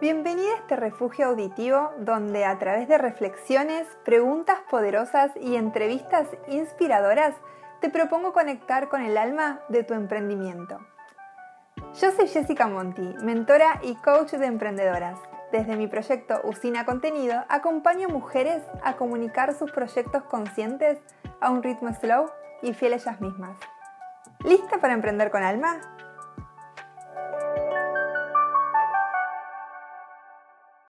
Bienvenida a este refugio auditivo donde a través de reflexiones, preguntas poderosas y entrevistas inspiradoras te propongo conectar con el alma de tu emprendimiento. Yo soy Jessica Monti, mentora y coach de emprendedoras. Desde mi proyecto Usina Contenido acompaño a mujeres a comunicar sus proyectos conscientes a un ritmo slow y fiel a ellas mismas. ¿Lista para emprender con alma?